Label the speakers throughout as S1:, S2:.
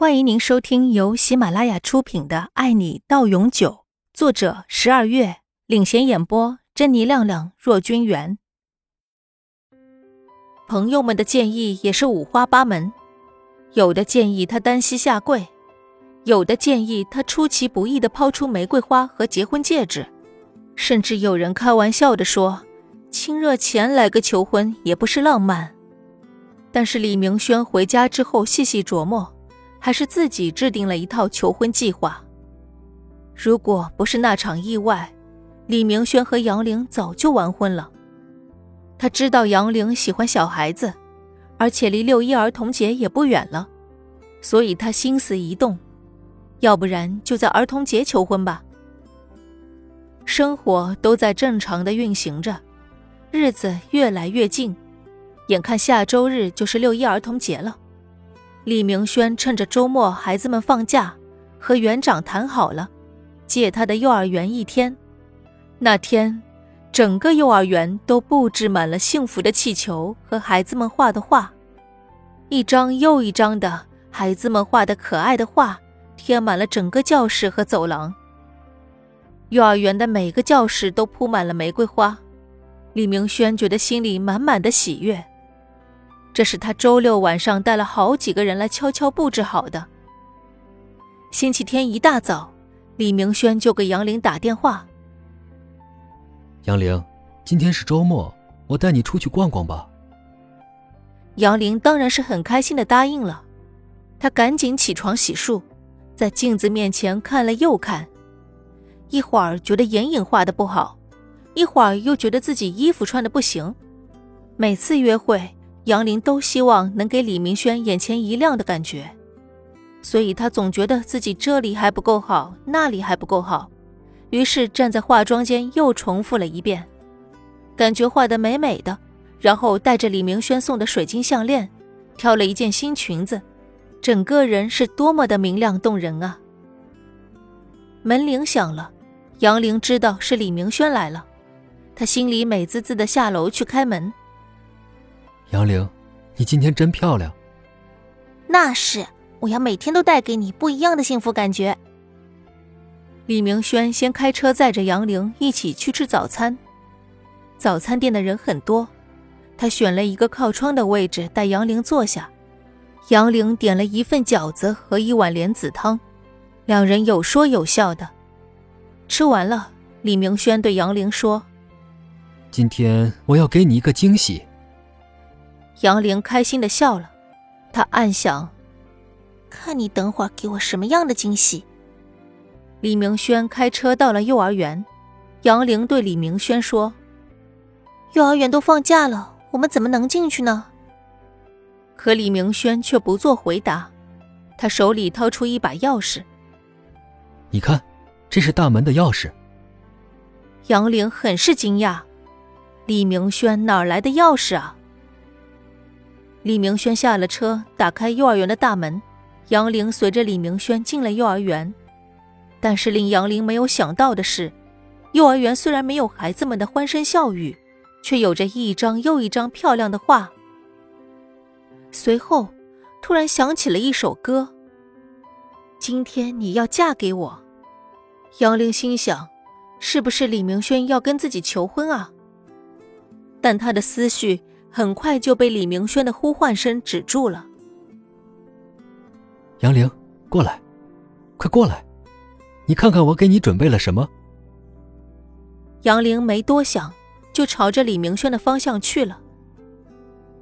S1: 欢迎您收听由喜马拉雅出品的《爱你到永久》，作者十二月领衔演播，珍妮、亮亮、若君元。朋友们的建议也是五花八门，有的建议他单膝下跪，有的建议他出其不意的抛出玫瑰花和结婚戒指，甚至有人开玩笑的说：“亲热前来个求婚也不是浪漫。”但是李明轩回家之后细细琢磨。还是自己制定了一套求婚计划。如果不是那场意外，李明轩和杨玲早就完婚了。他知道杨玲喜欢小孩子，而且离六一儿童节也不远了，所以他心思一动，要不然就在儿童节求婚吧。生活都在正常的运行着，日子越来越近，眼看下周日就是六一儿童节了。李明轩趁着周末孩子们放假，和园长谈好了，借他的幼儿园一天。那天，整个幼儿园都布置满了幸福的气球和孩子们画的画，一张又一张的孩子们画的可爱的画贴满了整个教室和走廊。幼儿园的每个教室都铺满了玫瑰花，李明轩觉得心里满满的喜悦。这是他周六晚上带了好几个人来悄悄布置好的。星期天一大早，李明轩就给杨玲打电话：“
S2: 杨玲，今天是周末，我带你出去逛逛吧。”
S1: 杨玲当然是很开心的答应了。她赶紧起床洗漱，在镜子面前看了又看，一会儿觉得眼影画的不好，一会儿又觉得自己衣服穿的不行。每次约会。杨玲都希望能给李明轩眼前一亮的感觉，所以她总觉得自己这里还不够好，那里还不够好，于是站在化妆间又重复了一遍，感觉画的美美的，然后带着李明轩送的水晶项链，挑了一件新裙子，整个人是多么的明亮动人啊！门铃响了，杨玲知道是李明轩来了，她心里美滋滋的下楼去开门。
S2: 杨玲，你今天真漂亮。
S3: 那是，我要每天都带给你不一样的幸福感觉。
S1: 李明轩先开车载着杨玲一起去吃早餐。早餐店的人很多，他选了一个靠窗的位置带杨玲坐下。杨玲点了一份饺子和一碗莲子汤，两人有说有笑的。吃完了，李明轩对杨玲说：“
S2: 今天我要给你一个惊喜。”
S1: 杨玲开心的笑了，她暗想：“
S3: 看你等会儿给我什么样的惊喜。”
S1: 李明轩开车到了幼儿园，杨玲对李明轩说：“
S3: 幼儿园都放假了，我们怎么能进去呢？”
S1: 可李明轩却不做回答，他手里掏出一把钥匙：“
S2: 你看，这是大门的钥匙。”
S1: 杨玲很是惊讶：“李明轩哪来的钥匙啊？”李明轩下了车，打开幼儿园的大门，杨玲随着李明轩进了幼儿园。但是令杨玲没有想到的是，幼儿园虽然没有孩子们的欢声笑语，却有着一张又一张漂亮的画。随后，突然响起了一首歌：“今天你要嫁给我。”杨玲心想，是不是李明轩要跟自己求婚啊？但他的思绪。很快就被李明轩的呼唤声止住了。
S2: 杨玲，过来，快过来，你看看我给你准备了什么。
S1: 杨玲没多想，就朝着李明轩的方向去了。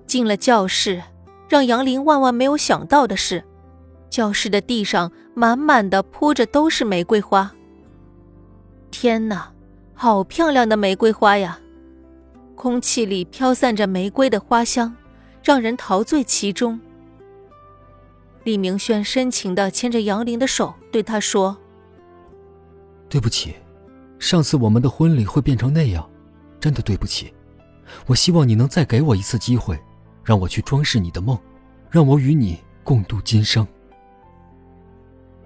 S1: 进了教室，让杨玲万万没有想到的是，教室的地上满满的铺着都是玫瑰花。天哪，好漂亮的玫瑰花呀！空气里飘散着玫瑰的花香，让人陶醉其中。李明轩深情的牵着杨玲的手，对她说：“
S2: 对不起，上次我们的婚礼会变成那样，真的对不起。我希望你能再给我一次机会，让我去装饰你的梦，让我与你共度今生。”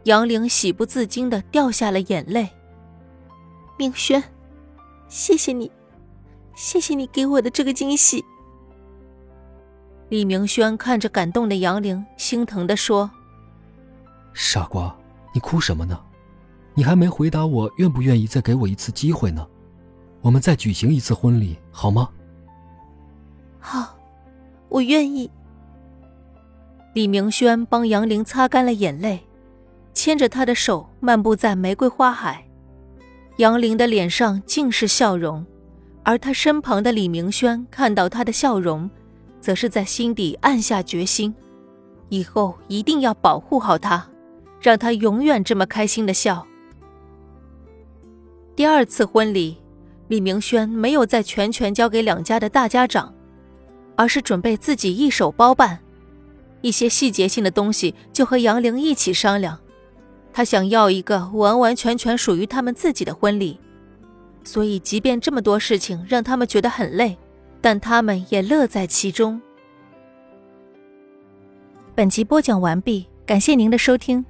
S1: 杨玲喜不自禁的掉下了眼泪。
S3: 明轩，谢谢你。谢谢你给我的这个惊喜。
S1: 李明轩看着感动的杨玲，心疼的说：“
S2: 傻瓜，你哭什么呢？你还没回答我愿不愿意再给我一次机会呢？我们再举行一次婚礼好吗？
S3: 好，我愿意。
S1: 李明轩帮杨玲擦干了眼泪，牵着她的手漫步在玫瑰花海。杨玲的脸上尽是笑容，而他身旁的李明轩看到她的笑容，则是在心底暗下决心，以后一定要保护好她，让她永远这么开心的笑。第二次婚礼，李明轩没有再全权交给两家的大家长，而是准备自己一手包办，一些细节性的东西就和杨玲一起商量。他想要一个完完全全属于他们自己的婚礼，所以即便这么多事情让他们觉得很累，但他们也乐在其中。本集播讲完毕，感谢您的收听。